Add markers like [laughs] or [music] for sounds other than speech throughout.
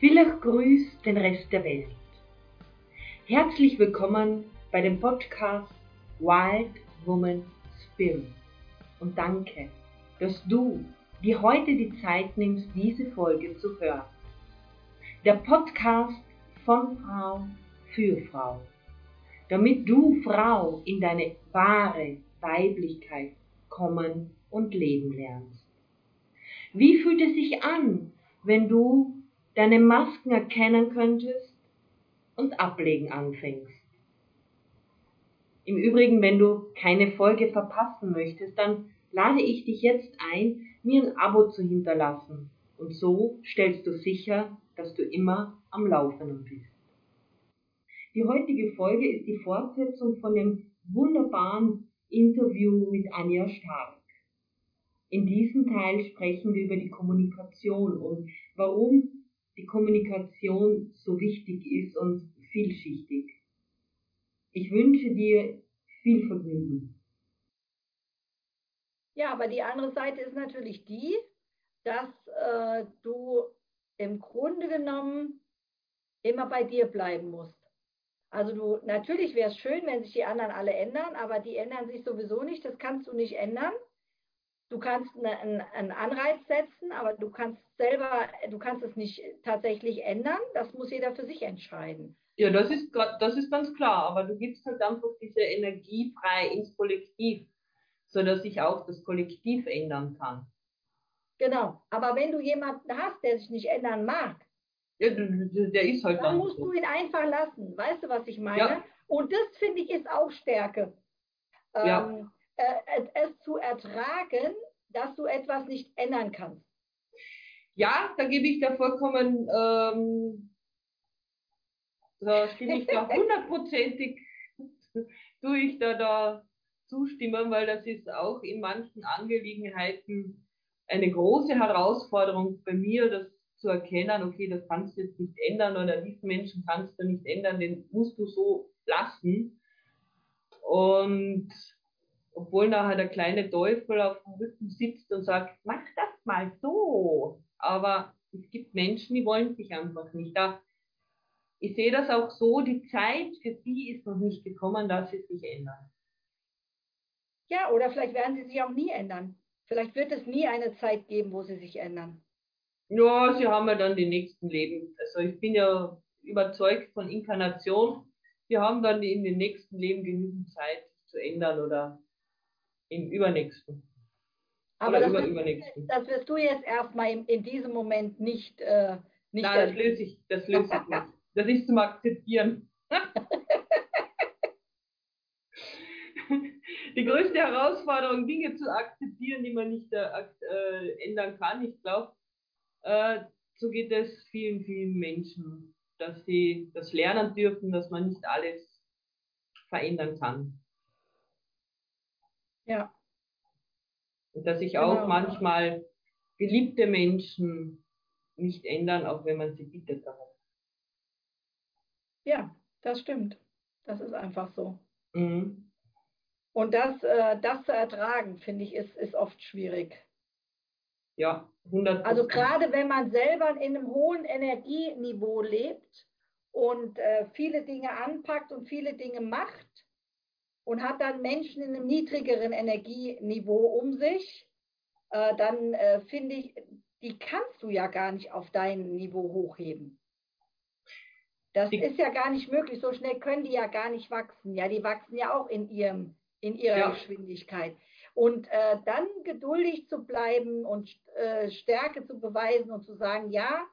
Villach grüßt den Rest der Welt. Herzlich willkommen bei dem Podcast Wild Woman Spirit. Und danke, dass du dir heute die Zeit nimmst, diese Folge zu hören. Der Podcast von Frau für Frau. Damit du Frau in deine wahre Weiblichkeit kommen und leben lernst. Wie fühlt es sich an, wenn du deine Masken erkennen könntest und ablegen anfängst. Im Übrigen, wenn du keine Folge verpassen möchtest, dann lade ich dich jetzt ein, mir ein Abo zu hinterlassen. Und so stellst du sicher, dass du immer am Laufenden bist. Die heutige Folge ist die Fortsetzung von dem wunderbaren Interview mit Anja Stark. In diesem Teil sprechen wir über die Kommunikation und warum die Kommunikation so wichtig ist und vielschichtig. Ich wünsche dir viel Vergnügen. Ja, aber die andere Seite ist natürlich die, dass äh, du im Grunde genommen immer bei dir bleiben musst. Also du, natürlich wäre es schön, wenn sich die anderen alle ändern, aber die ändern sich sowieso nicht, das kannst du nicht ändern. Du kannst eine, einen Anreiz setzen, aber du kannst selber, du kannst es nicht tatsächlich ändern. Das muss jeder für sich entscheiden. Ja, das ist, das ist ganz klar. Aber du gibst halt einfach diese Energie frei ins Kollektiv, sodass sich auch das Kollektiv ändern kann. Genau. Aber wenn du jemanden hast, der sich nicht ändern mag, ja, der ist halt dann, dann musst so. du ihn einfach lassen. Weißt du, was ich meine? Ja. Und das finde ich ist auch Stärke. Ja. Äh, es zu ertragen, dass du etwas nicht ändern kannst. Ja, da gebe ich da vollkommen, ähm, da stimme ich da hundertprozentig, [laughs] tue ich da, da zustimmen, weil das ist auch in manchen Angelegenheiten eine große Herausforderung bei mir, das zu erkennen, okay, das kannst du jetzt nicht ändern oder diesen Menschen kannst du nicht ändern, den musst du so lassen. Und obwohl nachher der kleine Teufel auf dem Rücken sitzt und sagt, mach das mal so. Aber es gibt Menschen, die wollen sich einfach nicht. Da, ich sehe das auch so, die Zeit für sie ist noch nicht gekommen, dass sie sich ändern. Ja, oder vielleicht werden sie sich auch nie ändern. Vielleicht wird es nie eine Zeit geben, wo sie sich ändern. Ja, sie haben ja dann die nächsten Leben. Also ich bin ja überzeugt von Inkarnation. Sie haben dann in den nächsten Leben genügend Zeit zu ändern oder im übernächsten. Aber das, über, übernächsten. das wirst du jetzt erstmal in, in diesem Moment nicht. Äh, nicht Nein, das löse ich, das löse ich nicht. [laughs] Das ist zum Akzeptieren. [laughs] die größte Herausforderung, Dinge zu akzeptieren, die man nicht äh, äh, ändern kann. Ich glaube, äh, so geht es vielen, vielen Menschen, dass sie das lernen dürfen, dass man nicht alles verändern kann. Ja. Und dass sich auch genau. manchmal geliebte Menschen nicht ändern, auch wenn man sie bittet darum. Ja, das stimmt. Das ist einfach so. Mhm. Und das, äh, das zu ertragen, finde ich, ist, ist oft schwierig. Ja, 100 Also gerade wenn man selber in einem hohen Energieniveau lebt und äh, viele Dinge anpackt und viele Dinge macht, und hat dann Menschen in einem niedrigeren Energieniveau um sich, äh, dann äh, finde ich, die kannst du ja gar nicht auf dein Niveau hochheben. Das die, ist ja gar nicht möglich. So schnell können die ja gar nicht wachsen. Ja, die wachsen ja auch in, ihrem, in ihrer ja. Geschwindigkeit. Und äh, dann geduldig zu bleiben und äh, Stärke zu beweisen und zu sagen, ja,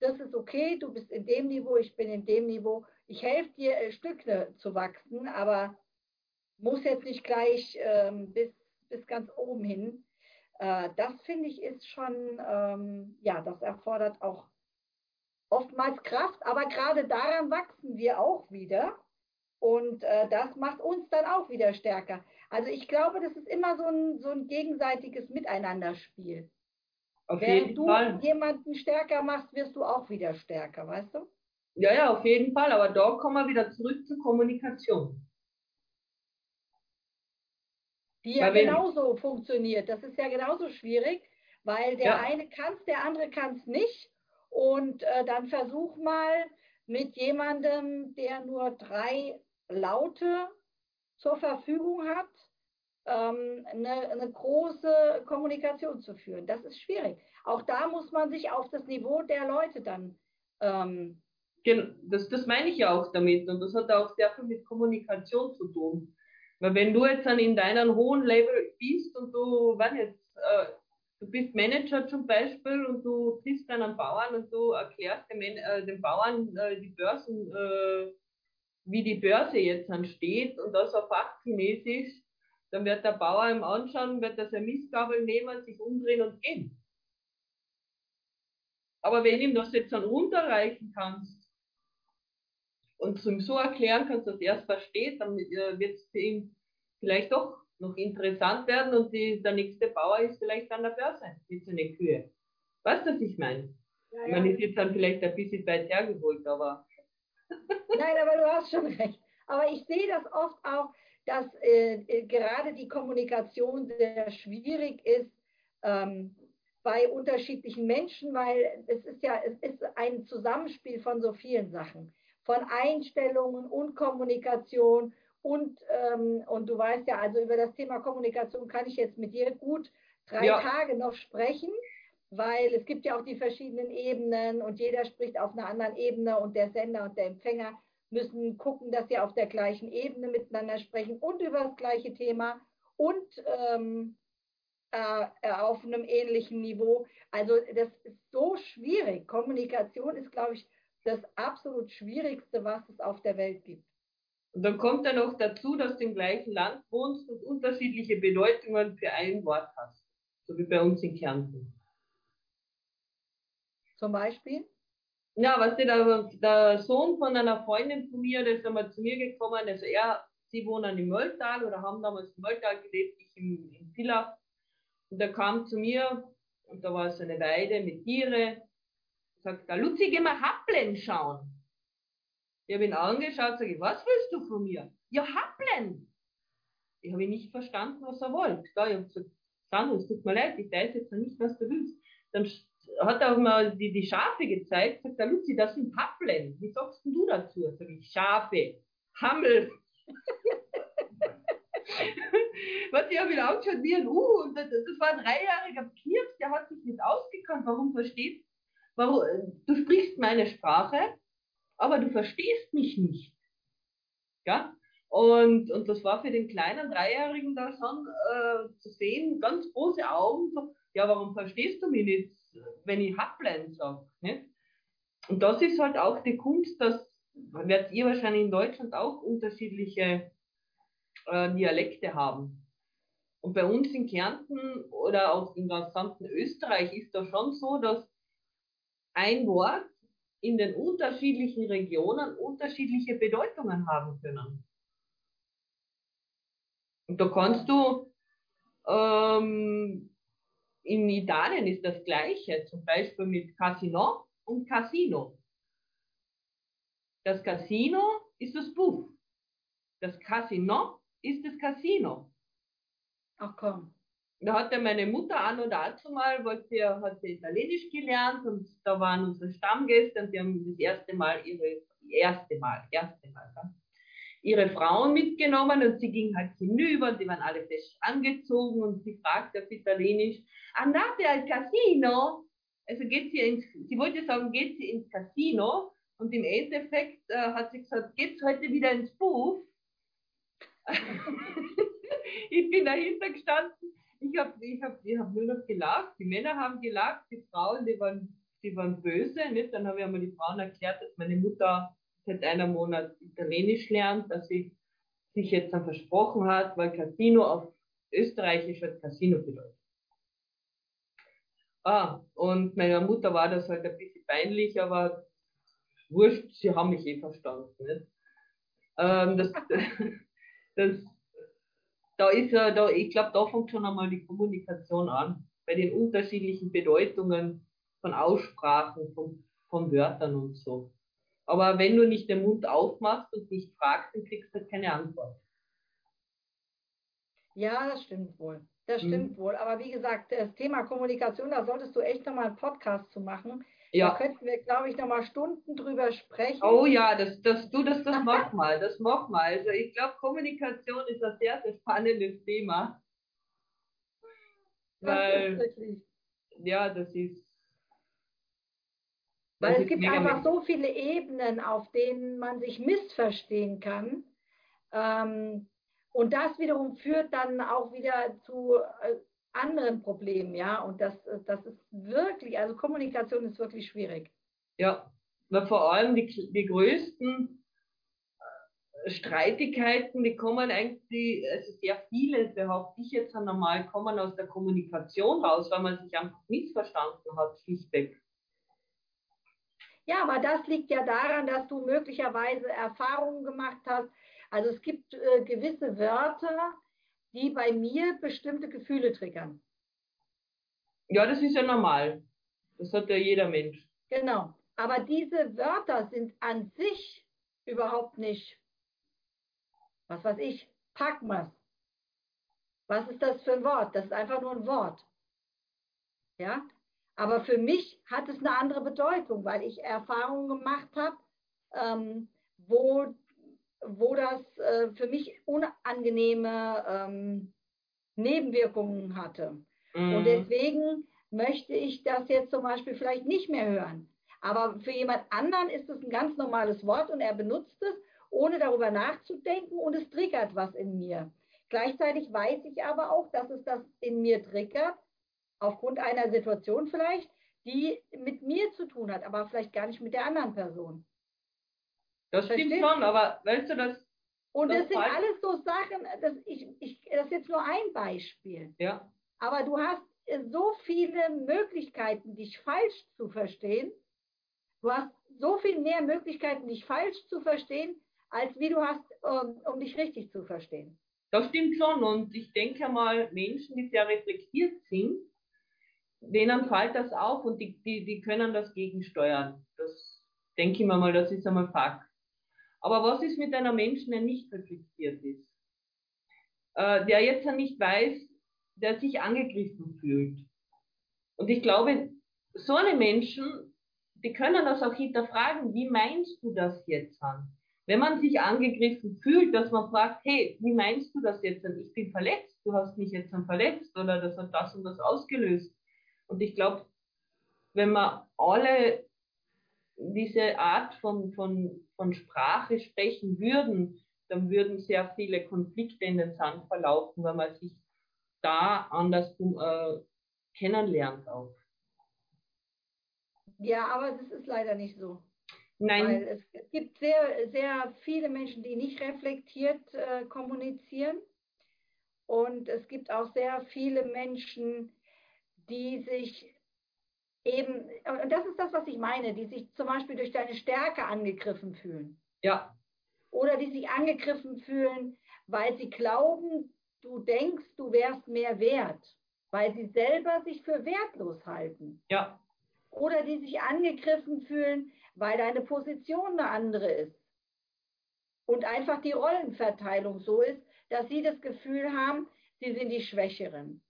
das ist okay, du bist in dem Niveau, ich bin in dem Niveau. Ich helfe dir, äh, Stücke zu wachsen, aber muss jetzt nicht gleich ähm, bis, bis ganz oben hin. Äh, das finde ich ist schon, ähm, ja, das erfordert auch oftmals Kraft, aber gerade daran wachsen wir auch wieder. Und äh, das macht uns dann auch wieder stärker. Also ich glaube, das ist immer so ein, so ein gegenseitiges Miteinanderspiel. Auf Während du Fall. jemanden stärker machst, wirst du auch wieder stärker, weißt du? Ja, ja, auf jeden Fall. Aber da kommen wir wieder zurück zur Kommunikation die ja genauso funktioniert. Das ist ja genauso schwierig, weil der ja. eine kann es, der andere kann es nicht. Und äh, dann versuch mal mit jemandem, der nur drei Laute zur Verfügung hat, ähm, eine, eine große Kommunikation zu führen. Das ist schwierig. Auch da muss man sich auf das Niveau der Leute dann. Ähm, das, das meine ich ja auch damit. Und das hat auch sehr viel mit Kommunikation zu tun. Weil wenn du jetzt dann in deinem hohen Level bist und du, wenn jetzt, äh, du bist Manager zum Beispiel und du triffst einen Bauern und du erklärst dem, äh, dem Bauern äh, die Börsen, äh, wie die Börse jetzt ansteht und das auf Fachchinesisch, dann wird der Bauer ihm anschauen, wird das eine Mistgabel nehmen, sich umdrehen und gehen. Aber wenn ihm das jetzt dann runterreichen kannst und ihm so erklären kannst, dass er es versteht, dann äh, wird es für ihn vielleicht doch noch interessant werden und die, der nächste Bauer ist vielleicht an der Börse mit seinen Kühe. Weißt du, was ich meine? Ja, ja. Man ist jetzt dann vielleicht ein bisschen weit hergeholt, aber. [laughs] Nein, aber du hast schon recht. Aber ich sehe das oft auch, dass äh, äh, gerade die Kommunikation sehr schwierig ist ähm, bei unterschiedlichen Menschen, weil es ist ja, es ist ein Zusammenspiel von so vielen Sachen, von Einstellungen und Kommunikation und, ähm, und du weißt ja, also über das Thema Kommunikation kann ich jetzt mit dir gut drei ja. Tage noch sprechen, weil es gibt ja auch die verschiedenen Ebenen und jeder spricht auf einer anderen Ebene und der Sender und der Empfänger müssen gucken, dass sie auf der gleichen Ebene miteinander sprechen und über das gleiche Thema und ähm, äh, auf einem ähnlichen Niveau. Also das ist so schwierig. Kommunikation ist, glaube ich, das absolut Schwierigste, was es auf der Welt gibt. Und dann kommt ja noch dazu, dass du im gleichen Land wohnst und unterschiedliche Bedeutungen für ein Wort hast. So wie bei uns in Kärnten. Zum Beispiel? Ja, was der, der Sohn von einer Freundin von mir, der ist einmal zu mir gekommen, also er, sie wohnen im Mölltal oder haben damals im Mölltal gelebt, ich im, in Villach. Und er kam zu mir und da war so eine Weide mit Tiere. Sagt er, Luzi, geh mal Happlen schauen. Ich habe ihn angeschaut, sage ich, was willst du von mir? Ja, Happlen. Ich habe ihn nicht verstanden, was er wollte. Da, ich habe gesagt, Sandro, es tut mir leid, ich weiß jetzt noch nicht, was du willst. Dann hat er auch mal die, die Schafe gezeigt, sagt der Luzi, das sind Happlen. Wie sagst du dazu? Sag ich, Schafe, Hammel. [laughs] Was ich habe ihn angeschaut wie ein U und das, das war ein dreijähriger Kirch, der hat sich nicht ausgekannt. Warum verstehst warum, du sprichst meine Sprache, aber du verstehst mich nicht. Ja? Und, und das war für den kleinen Dreijährigen da schon äh, zu sehen, ganz große Augen, so, ja, warum verstehst du mich nicht? wenn ich Happlein sage. Und das ist halt auch die Kunst, dass werdet ihr wahrscheinlich in Deutschland auch unterschiedliche äh, Dialekte haben. Und bei uns in Kärnten oder auch im gesamten Österreich ist das schon so, dass ein Wort in den unterschiedlichen Regionen unterschiedliche Bedeutungen haben können. Und da kannst du ähm, in Italien ist das Gleiche, zum Beispiel mit Casino und Casino. Das Casino ist das Buch. Das Casino ist das Casino. Ach komm. Da hatte meine Mutter an und dazu mal, wollte, hat sie Italienisch gelernt und da waren unsere Stammgäste und die haben das erste Mal ihre, erste Mal, erste Mal, ja, ihre Frauen mitgenommen und sie ging halt hinüber und die waren alle fest angezogen und sie fragte auf Italienisch, andate al Casino? Also geht sie ins, sie wollte sagen, geht sie ins Casino? Und im Endeffekt äh, hat sie gesagt, geht's heute wieder ins Buch? [laughs] ich bin dahinter gestanden, ich habe ich hab, ich hab nur noch gelacht, die Männer haben gelacht, die Frauen, die waren, die waren böse. Nicht? Dann habe ich einmal die Frauen erklärt, dass meine Mutter seit einem Monat Italienisch lernt, dass sie sich jetzt dann versprochen hat, weil Casino auf Österreichisch wird Casino bedeutet. Ah, und meiner Mutter war das halt ein bisschen peinlich, aber wurscht, sie haben mich eh verstanden. Ähm, das, [laughs] das, da ist ja, da, ich glaube, da fängt schon einmal die Kommunikation an, bei den unterschiedlichen Bedeutungen von Aussprachen, von, von Wörtern und so. Aber wenn du nicht den Mund aufmachst und nicht fragst, dann kriegst du keine Antwort. Ja, das stimmt wohl. Das Mhm. stimmt wohl. Aber wie gesagt, das Thema Kommunikation, da solltest du echt nochmal einen Podcast zu machen. Da Ja. könnten wir, glaube ich, nochmal Stunden drüber sprechen. Oh ja, das, das, du, das, das mach mal, das mach mal. Also ich glaube, Kommunikation ist ein sehr, sehr spannendes Thema. Das Weil, ja, das ist. Weil es ist gibt einfach so viele Ebenen, auf denen man sich missverstehen kann. Ähm, und das wiederum führt dann auch wieder zu äh, anderen Problemen, ja. Und das, das ist wirklich, also Kommunikation ist wirklich schwierig. Ja, weil vor allem die, die größten äh, Streitigkeiten, die kommen eigentlich, also sehr viele, behaupte ich jetzt einmal, kommen aus der Kommunikation raus, weil man sich einfach missverstanden hat, schlichtweg. Ja, aber das liegt ja daran, dass du möglicherweise Erfahrungen gemacht hast. Also es gibt äh, gewisse Wörter, die bei mir bestimmte Gefühle triggern. Ja, das ist ja normal. Das hat ja jeder Mensch. Genau. Aber diese Wörter sind an sich überhaupt nicht, was weiß ich, Packmas. Was ist das für ein Wort? Das ist einfach nur ein Wort. Ja? Aber für mich hat es eine andere Bedeutung, weil ich Erfahrungen gemacht habe, ähm, wo, wo das äh, für mich unangenehme ähm, Nebenwirkungen hatte. Und Mhm. deswegen möchte ich das jetzt zum Beispiel vielleicht nicht mehr hören. Aber für jemand anderen ist es ein ganz normales Wort und er benutzt es, ohne darüber nachzudenken und es triggert was in mir. Gleichzeitig weiß ich aber auch, dass es das in mir triggert, aufgrund einer Situation vielleicht, die mit mir zu tun hat, aber vielleicht gar nicht mit der anderen Person. Das stimmt Verstehst schon, aber weißt du, das, Und Das das sind heißt- alles so Sachen, das, ich, ich, das ist jetzt nur ein Beispiel. ja, Aber du hast so viele Möglichkeiten, dich falsch zu verstehen. Du hast so viel mehr Möglichkeiten, dich falsch zu verstehen, als wie du hast, um, um dich richtig zu verstehen. das stimmt schon. Und ich denke mal, Menschen, die sehr reflektiert sind, denen fällt das auf und die, die, die können das gegensteuern. Das denke ich mir mal, das ist einmal Fakt. Aber was ist mit einer Menschen, der nicht reflektiert ist? Äh, der jetzt nicht weiß, der sich angegriffen fühlt. Und ich glaube, so eine Menschen, die können das auch hinterfragen, wie meinst du das jetzt an? Wenn man sich angegriffen fühlt, dass man fragt, hey, wie meinst du das jetzt an? Ich bin verletzt, du hast mich jetzt an verletzt oder das hat das und das ausgelöst. Und ich glaube, wenn wir alle diese Art von, von, von Sprache sprechen würden, dann würden sehr viele Konflikte in den Sand verlaufen, weil man sich da anders äh, kennenlernt auch. Ja, aber das ist leider nicht so. Nein, es, es gibt sehr, sehr viele Menschen, die nicht reflektiert äh, kommunizieren. Und es gibt auch sehr viele Menschen, die sich eben, und das ist das, was ich meine, die sich zum Beispiel durch deine Stärke angegriffen fühlen. ja, Oder die sich angegriffen fühlen, weil sie glauben, du denkst, du wärst mehr wert, weil sie selber sich für wertlos halten. ja, Oder die sich angegriffen fühlen, weil deine Position eine andere ist. Und einfach die Rollenverteilung so ist, dass sie das Gefühl haben, sie sind die Schwächeren.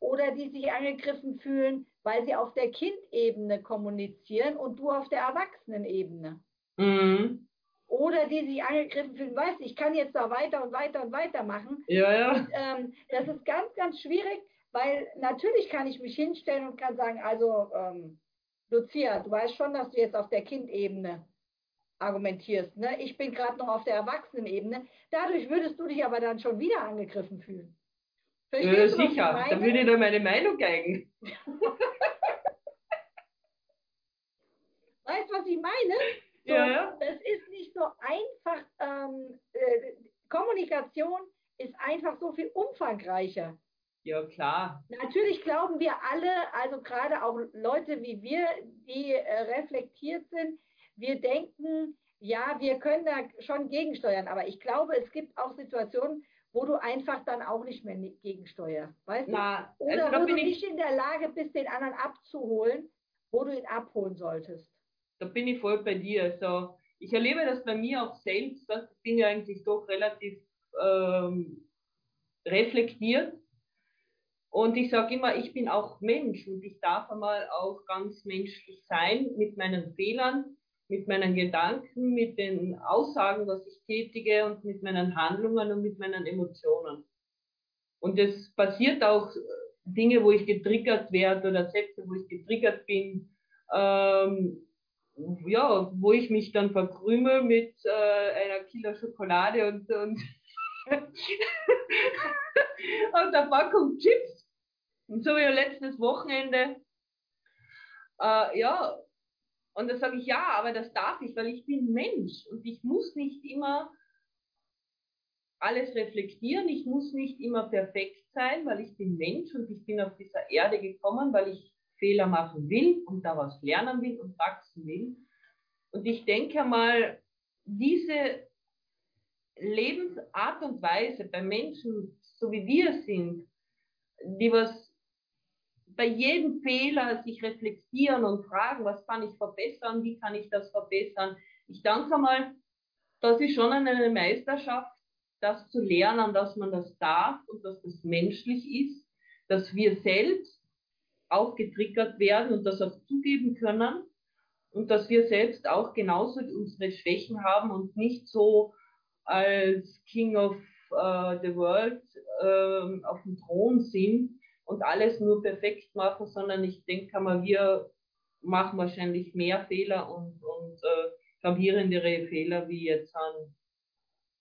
Oder die sich angegriffen fühlen, weil sie auf der Kindebene kommunizieren und du auf der Erwachsenenebene. mhm. Oder die sich angegriffen fühlen, weißt du, ich kann jetzt da weiter und weiter und weiter machen. ja, ja, Und ähm, das ist ganz, ganz schwierig, weil natürlich kann ich mich hinstellen und kann sagen, also ähm, Lucia, du weißt schon, dass du jetzt auf der Kindebene argumentierst. Ne? Ich bin gerade noch auf der Erwachsenenebene. Dadurch würdest du dich aber dann schon wieder angegriffen fühlen. Ja Verstehst was ich sicher. Da würde ich da meine Meinung geigen. [laughs] Weißt du, was ich meine? So, Ja, ja. Das ist nicht so einfach. Ähm, äh, Kommunikation ist einfach so viel umfangreicher. Ja, klar. Natürlich glauben wir alle, also gerade auch Leute wie wir, die äh, reflektiert sind, wir denken, ja, wir können da schon gegensteuern, aber ich glaube, es gibt auch Situationen, wo du einfach dann auch nicht mehr gegensteuerst, weißt du? Na, Oder also wo du nicht in der Lage bist, den anderen abzuholen, wo du ihn abholen solltest. da bin ich voll bei dir. Also, ich erlebe das bei mir auch selbst. dass Ich bin ja eigentlich doch relativ ähm, reflektiert. Und ich sage immer, ich bin auch Mensch und ich darf einmal auch ganz menschlich sein mit meinen Fehlern, mit meinen Gedanken, mit den Aussagen, was ich tätige und mit meinen Handlungen und mit meinen Emotionen. Und es passiert auch Dinge, wo ich getriggert werde oder Sätze, wo ich getriggert bin, ähm, ja, wo ich mich dann verkrümel mit äh, einer Kilo Schokolade und, und, [laughs] und der Packung Chips. Und so wie letztes Wochenende. Äh, ja, und da sage ich, ja, aber das darf ich, weil ich bin Mensch und ich muss nicht immer alles reflektieren, ich muss nicht immer perfekt sein, weil ich bin Mensch und ich bin auf dieser Erde gekommen, weil ich Fehler machen will und daraus lernen will und wachsen will. Und ich denke mal, diese Lebensart und Weise bei Menschen, so wie wir sind, die was bei jedem Fehler sich reflektieren und fragen, was kann ich verbessern, wie kann ich das verbessern. Ich denke mal, das ist schon eine Meisterschaft, das zu lernen, dass man das darf und dass das menschlich ist, dass wir selbst auch getriggert werden und das auch zugeben können und dass wir selbst auch genauso unsere Schwächen haben und nicht so als King of uh, the World uh, auf dem Thron sind und alles nur perfekt machen, sondern ich denke mal, wir machen wahrscheinlich mehr Fehler und, und äh, gravierendere Fehler wie jetzt an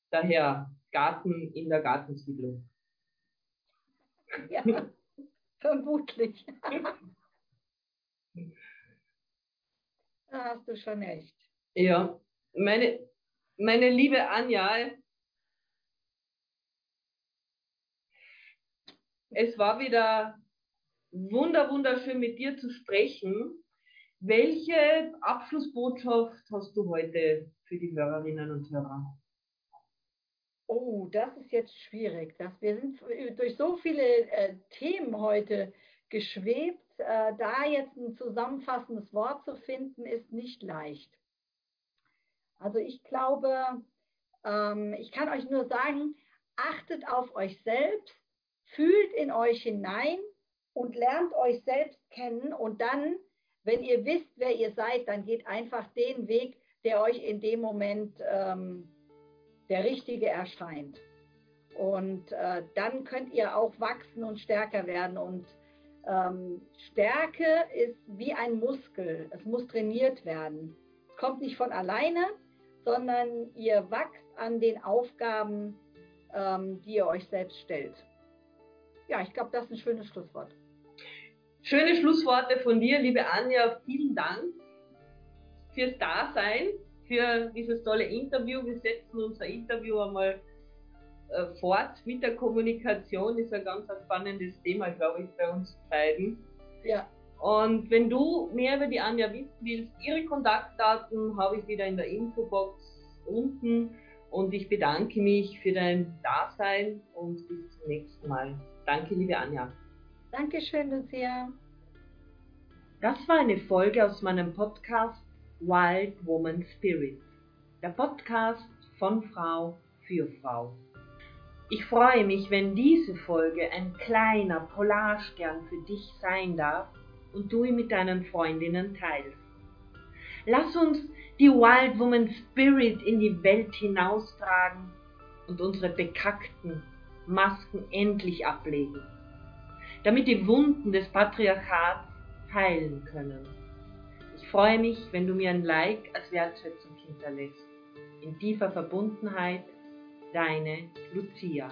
daher Garten in der Gartensiedlung. Ja, [laughs] vermutlich. [laughs] da hast du schon recht. Ja, meine, meine liebe Anja, es war wieder wunder, wunderschön mit dir zu sprechen. Welche Abschlussbotschaft hast du heute für die Hörerinnen und Hörer? Oh, das ist jetzt schwierig. Das, wir sind durch so viele äh, Themen heute geschwebt. Äh, da jetzt ein zusammenfassendes Wort zu finden, ist nicht leicht. Also ich glaube, ähm, ich kann euch nur sagen, achtet auf euch selbst, fühlt in euch hinein und lernt euch selbst kennen und dann, wenn ihr wisst, wer ihr seid, dann geht einfach den Weg, der euch in dem Moment ähm, der richtige erscheint. Und äh, dann könnt ihr auch wachsen und stärker werden. Und ähm, Stärke ist wie ein Muskel. Es muss trainiert werden. Es kommt nicht von alleine, sondern ihr wachst an den Aufgaben, ähm, die ihr euch selbst stellt. Ja, ich glaube, das ist ein schönes Schlusswort. Schöne Schlussworte von dir, liebe Anja. Vielen Dank fürs Dasein für dieses tolle Interview. Wir setzen unser Interview einmal äh, fort mit der Kommunikation. Ist ein ganz spannendes Thema, glaube ich, bei uns beiden. Ja. Und wenn du mehr über die Anja wissen willst, ihre Kontaktdaten habe ich wieder in der Infobox unten. Und ich bedanke mich für dein Dasein und bis zum nächsten Mal. Danke, liebe Anja. Dankeschön, Lucia. Das war eine Folge aus meinem Podcast Wild Woman Spirit, der Podcast von Frau für Frau. Ich freue mich, wenn diese Folge ein kleiner Polarstern für dich sein darf und du ihn mit deinen Freundinnen teilst. Lass uns die Wild Woman Spirit in die Welt hinaustragen und unsere bekackten Masken endlich ablegen, damit die Wunden des Patriarchats heilen können. Ich freue mich, wenn du mir ein Like als Wertschätzung hinterlässt. In tiefer Verbundenheit, deine Lucia.